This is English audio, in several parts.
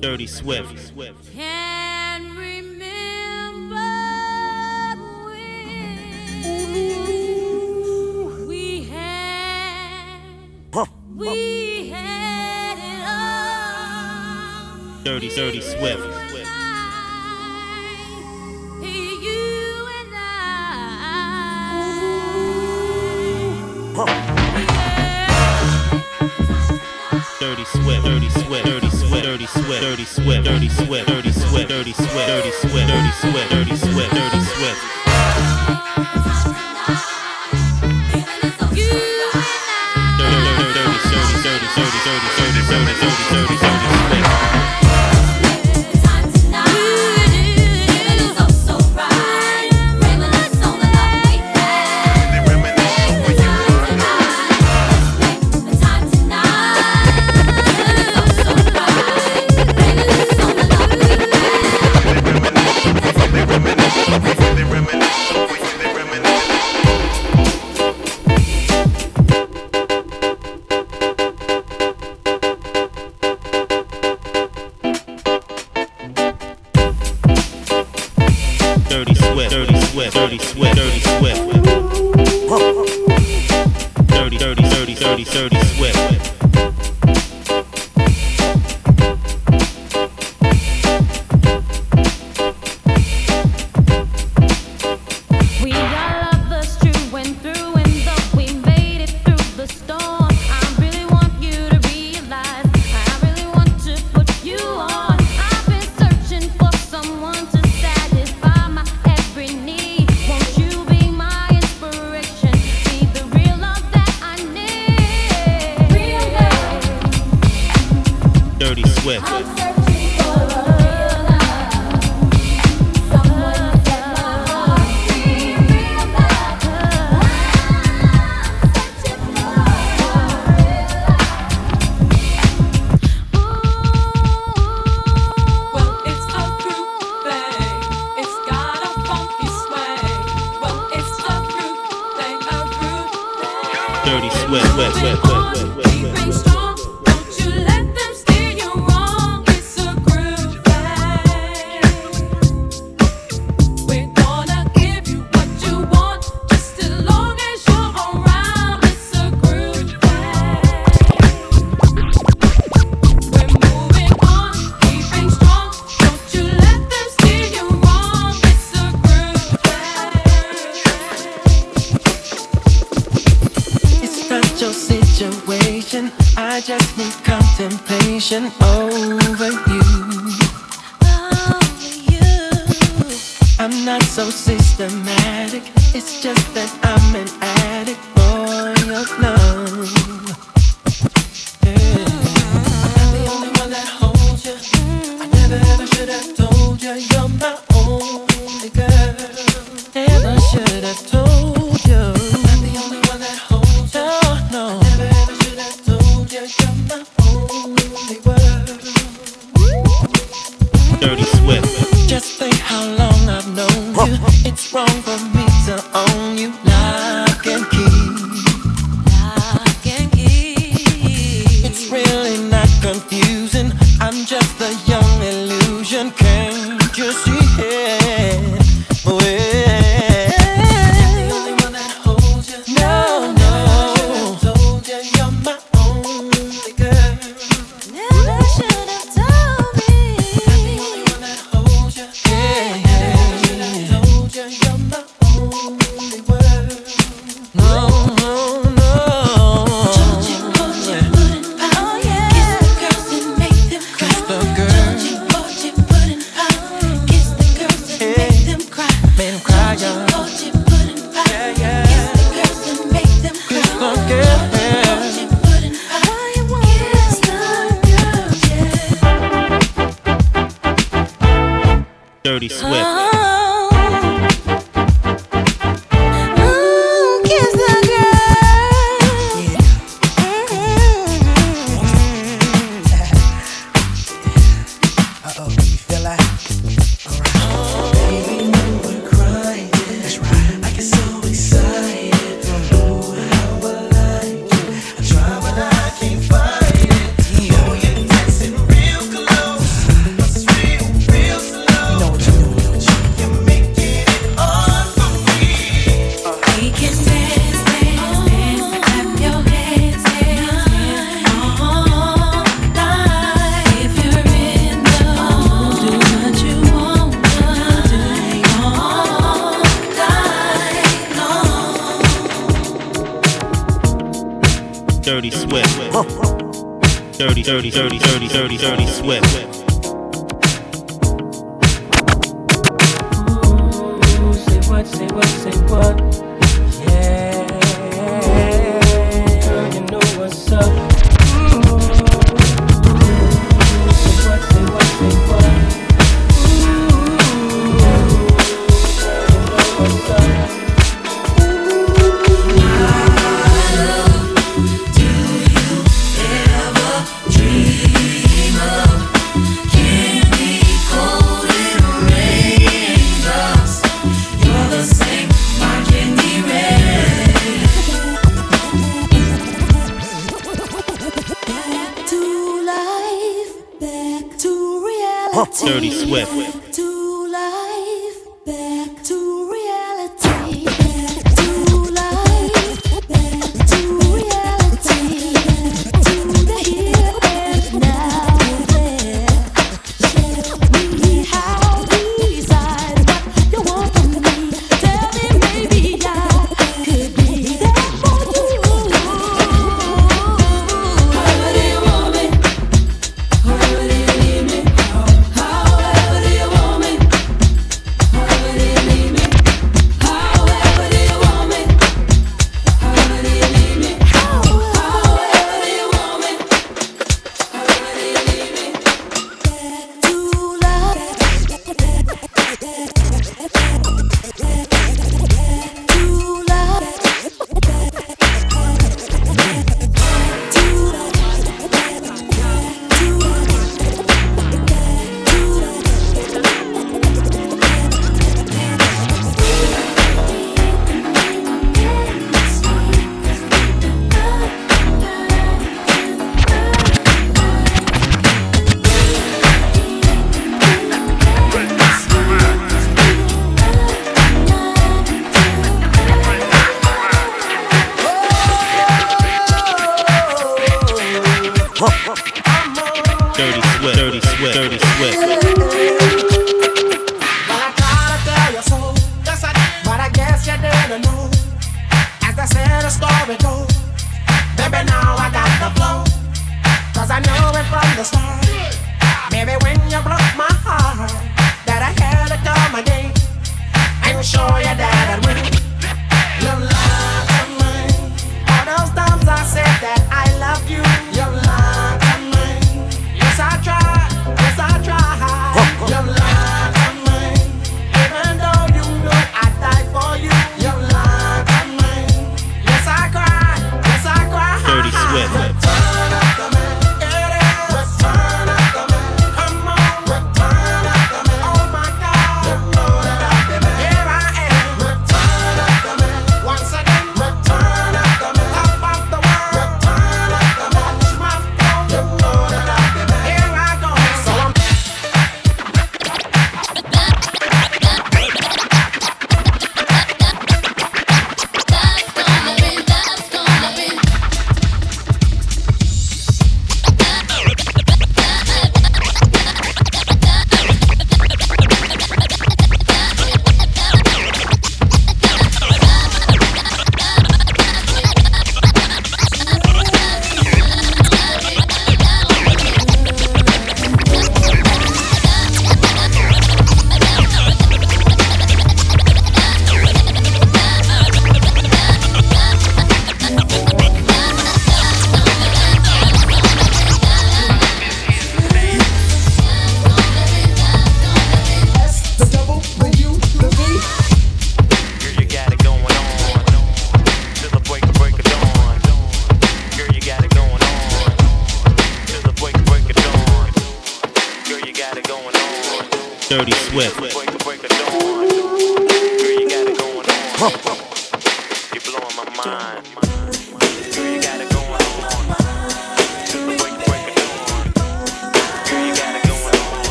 Dirty Swift. Can remember when we had we had it all. Dirty, dirty Swift. Dirty sweat, Dirty sweat, Dirty sweat, Dirty sweat, Dirty sweat, Dirty sweat, Dirty sweat, Dirty sweat, Dirty sweat, Dirty sweat, Dirty sweat, Dirty Swift. Dirty, dirty, dirty, dirty, dirty, dirty, dirty, dirty, dirty, dirty, dirty, dirty, dirty, dirty, dirty, dirty, dirty, so systematic. It's just that I'm dirty swift. Dirty Swift. dirty sweat. dirty sweat. dirty sweat.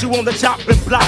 You on the chopping block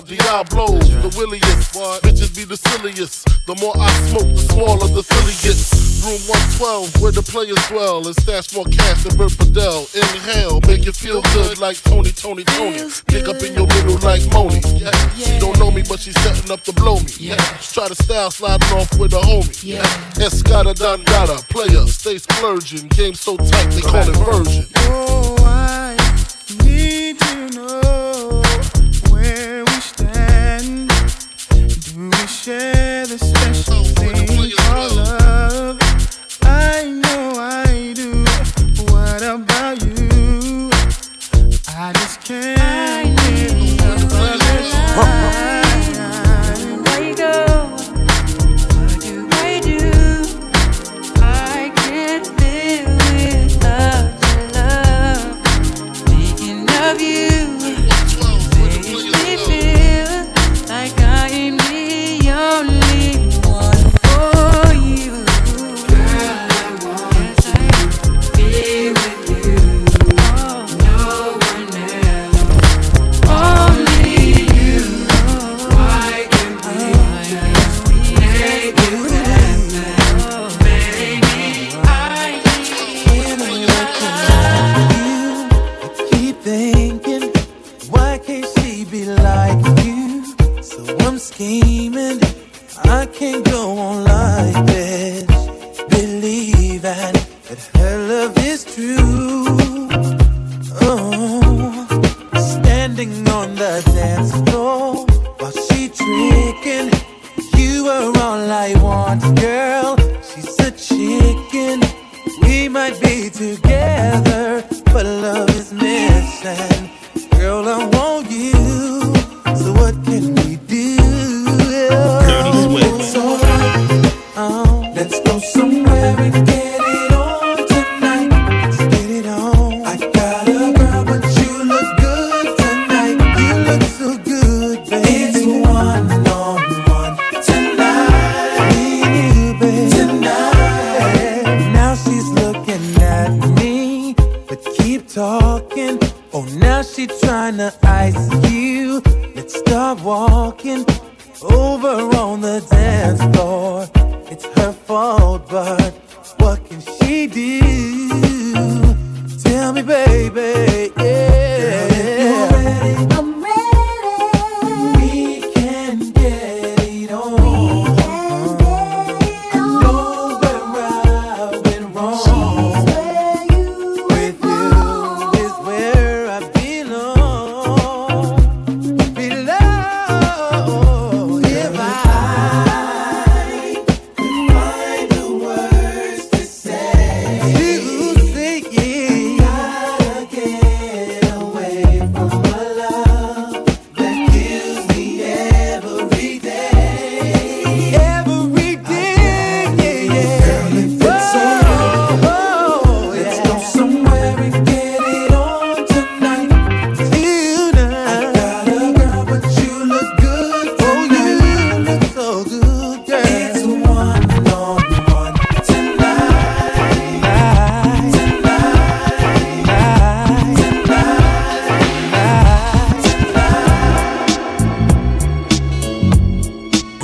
out Diablos, the williest. Bitches be the silliest. The more I smoke, the smaller the silly gets. Room 112, where the players dwell, and stash more cash than Bert Padel. Inhale, make it feel good like Tony, Tony, Tony. Pick up in your middle like Moni. Yeah. She don't know me, but she's setting up to blow me. Yeah. Try to style sliding off with a homie. Yeah. Escada Dangada, player, stay splurging. Game so tight, they call it version. Oh, I need to know. share the special thing.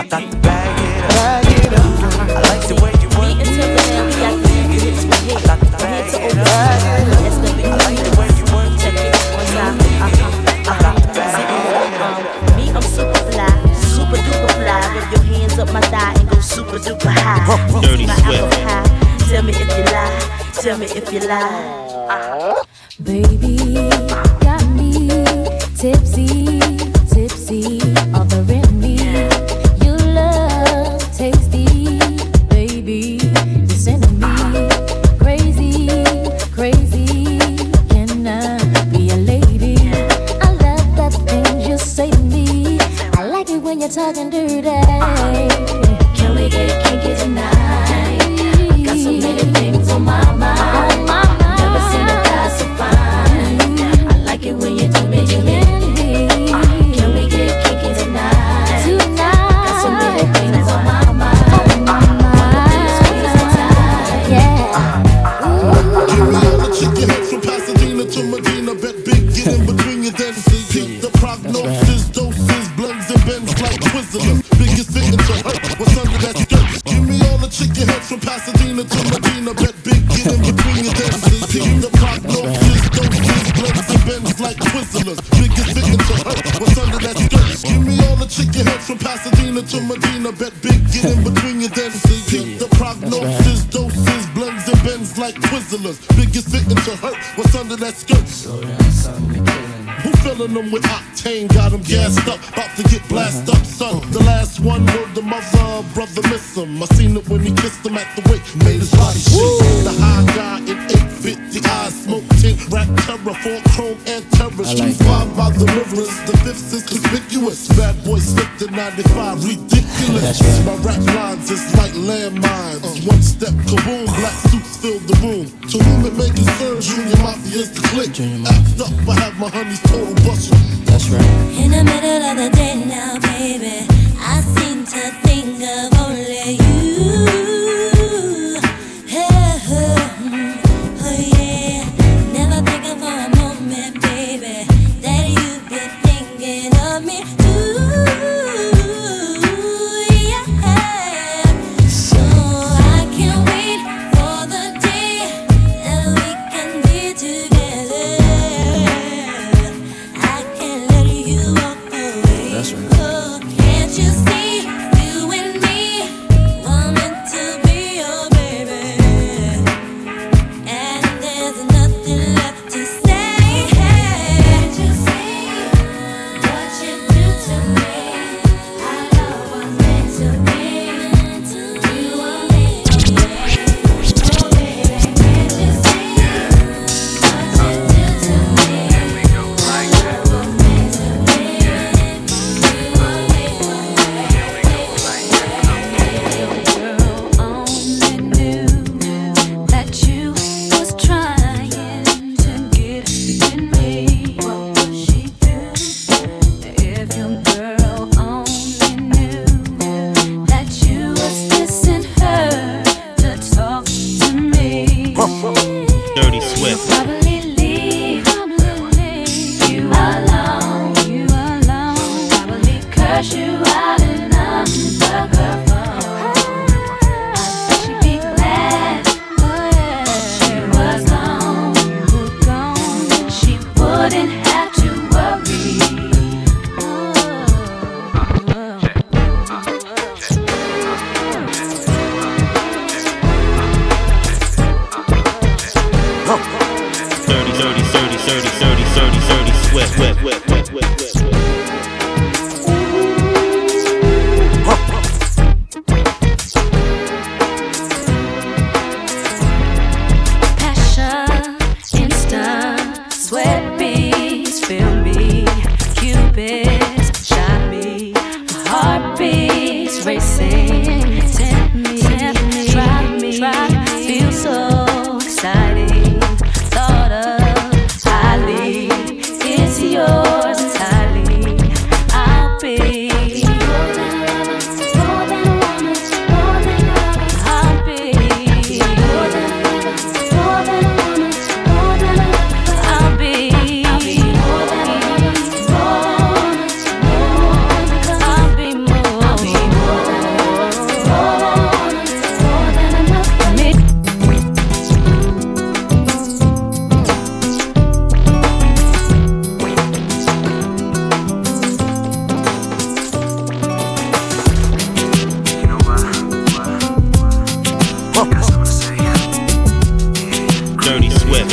I got to bag it up. Bag it up. I like the way you work it. No diggity. I got to bag it up. I like the way you work it. I got to bag it up. Me, I'm super fly, super duper fly. Rub your hands up my thigh and go super duper high. Dirty my Swift. apple. Tell me if you lie. Tell me if you lie. Baby, got me tipsy, tipsy, when you're talking dirty.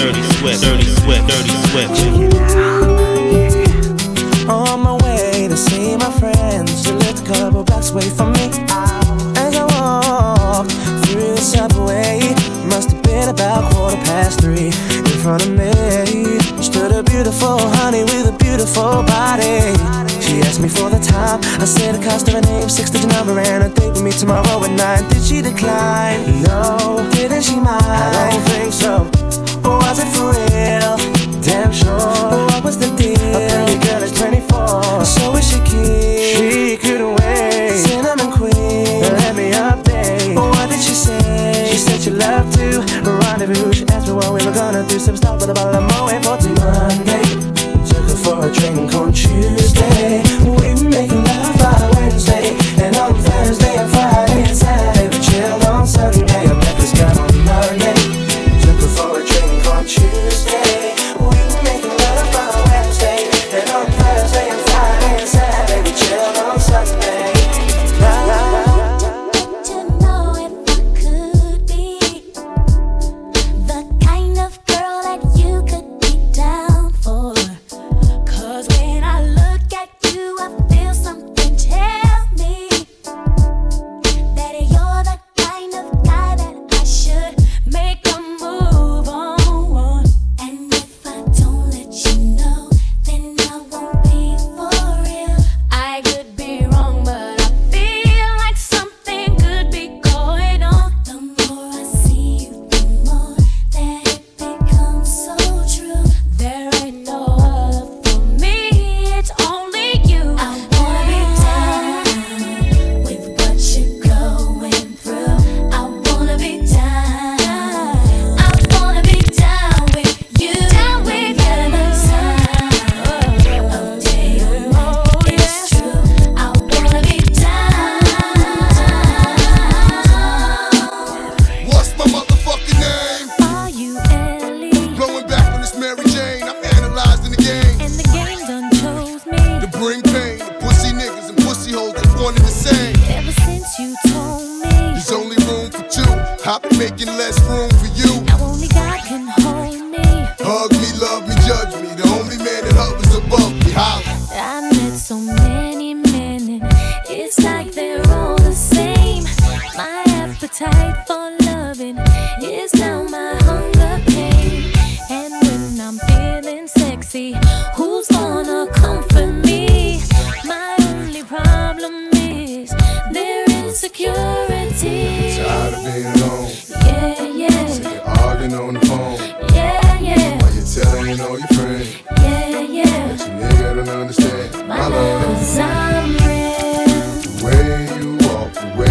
Dirty Swift, Dirty Swift, Dirty Swift. On my way to see my friends, who lived a couple blocks away from me. As I walked through the subway, must have been about quarter past three. In front of me stood a beautiful honey with a beautiful body. She asked me for the time. I said the cost of her name, six digit number, and a date with me tomorrow at nine. Did she decline? No. Didn't she mind? I don't think so. Or was it for real? Damn sure. But what was the deal? A pretty girl is 24. So is she keen? She couldn't wait. Cinnamon queen. Let me update. But what did she say? She said she loved to rendezvous. She asked me what we were gonna do. Some stop with a bottle of Moet for Monday. Took her for a drink on Tuesday. Love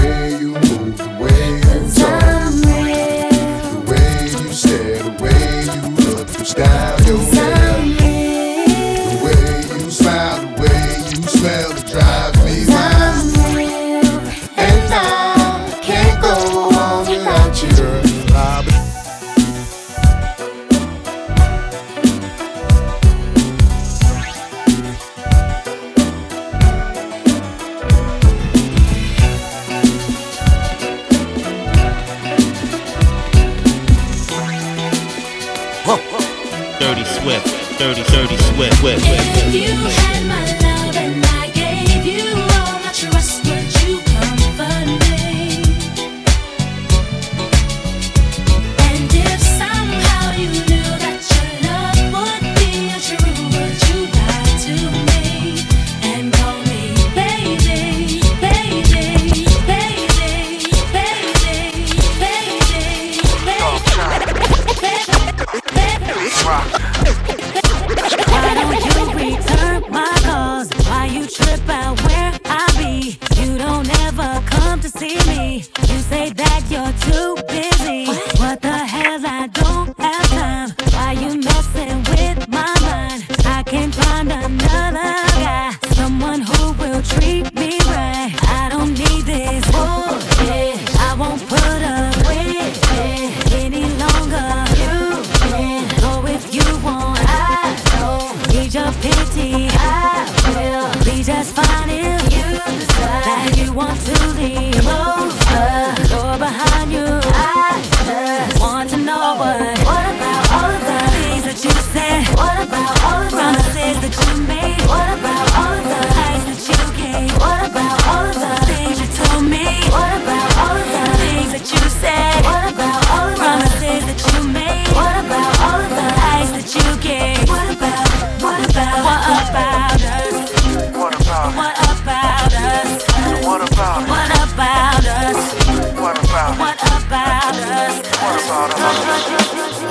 about us? What about us? What about us? What about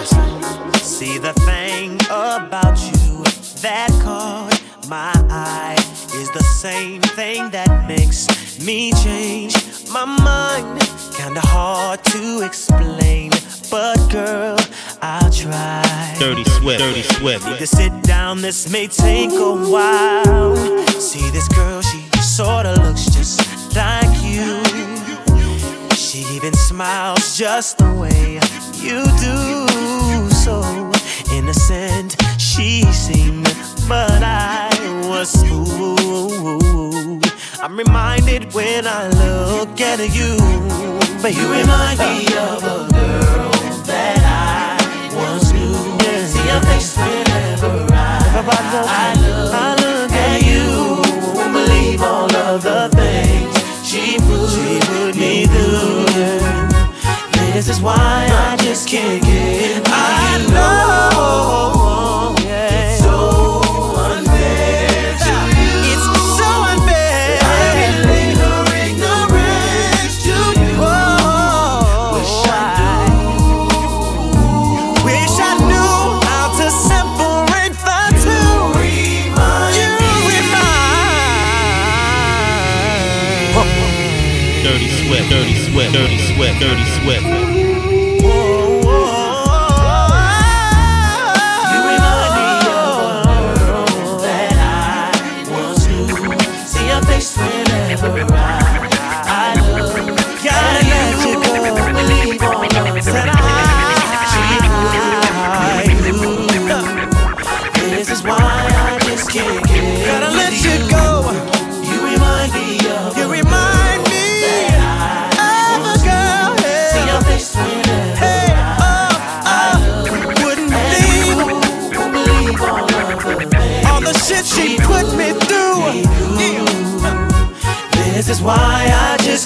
us? See the thing about you that caught my eye is the same thing that makes me change my mind. Kinda hard to explain, but girl, I'll try. Dirty Swift, Dirty Swift. Need to sit down, this may take a while. See this girl, she sorta looks just like you. She even smiles just the way you do. So innocent she seemed, but I was smooth. I'm reminded when I look at you, but you remind me of a girl that I once knew. See your face whenever I. I Dirty Swift.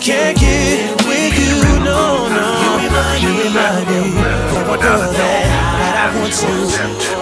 can't get with you, no, no. You remind me of a that, I want knew.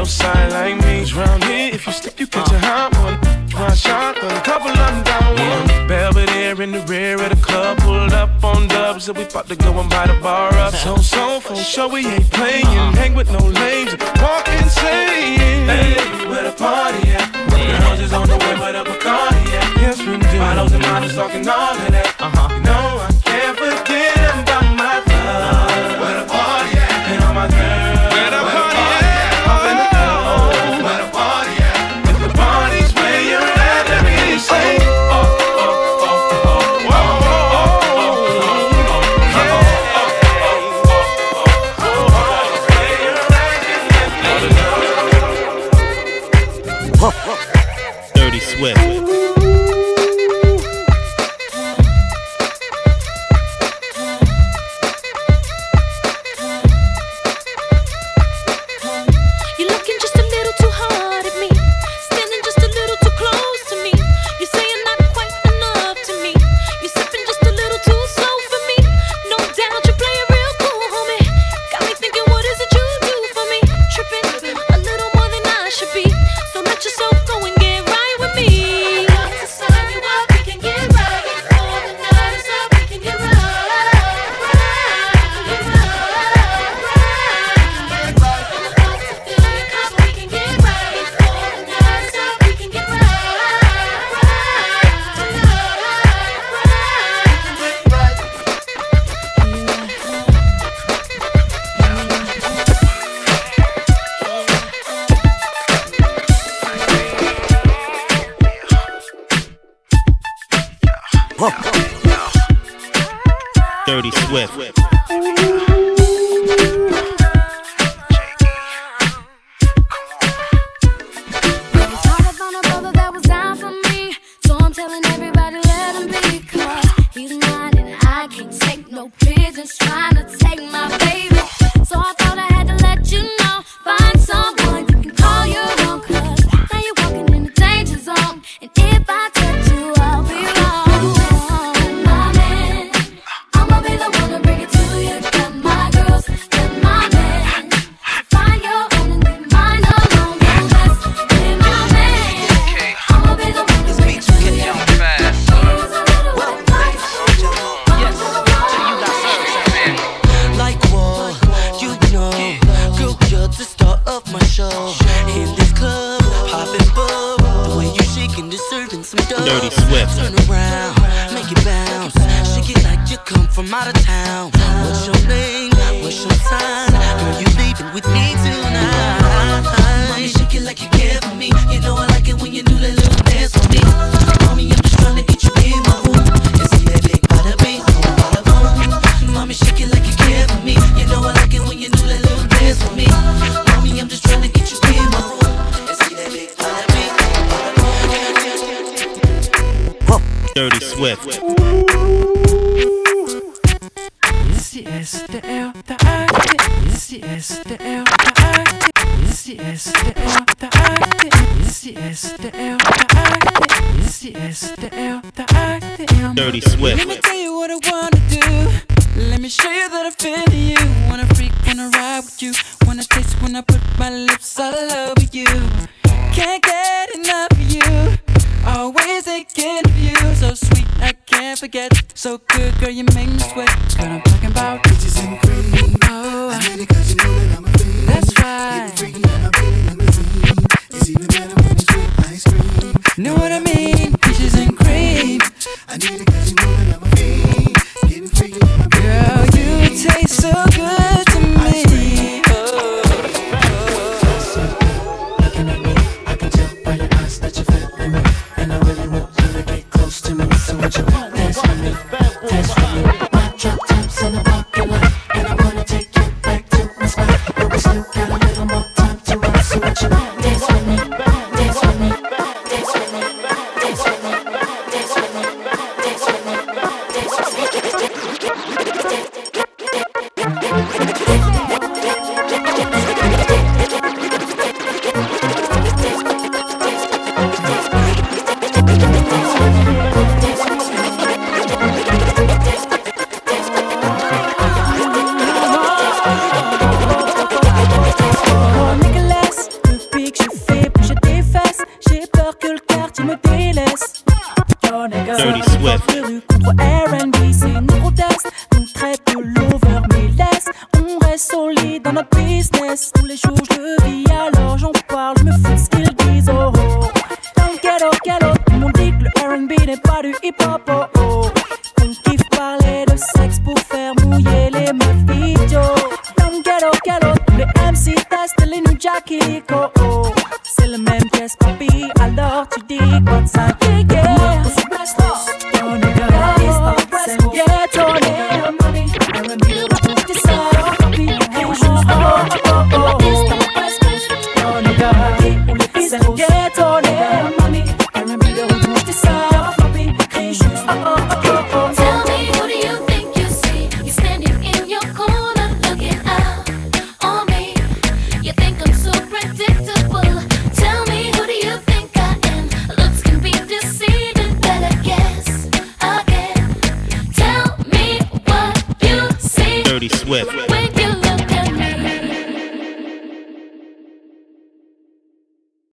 no sign like me. Round here, if you slip, you catch a hot one. Try shot, but a couple of down one. Belvedere in the rear of the club, pulled up on dubs, and we about to go and buy the bar up. So, so, for sure, we ain't playing. Uh-huh. Hang with no lames, walk insane. Baby, where the party at? The hoes is on the way, but the Bacardi at. Yes, we do. Bottles and models talking all of that. Uh huh. Dirty Swift. Let me tell you what I wanna do. Let me show you that I feel you. Wanna freak, wanna ride with you. Wanna taste when I put my lips all over you. Can't get enough of you. Always thinking of you. So sweet, I can't forget. So good, girl, you make me sweat. Girl, I'm talking about bitches and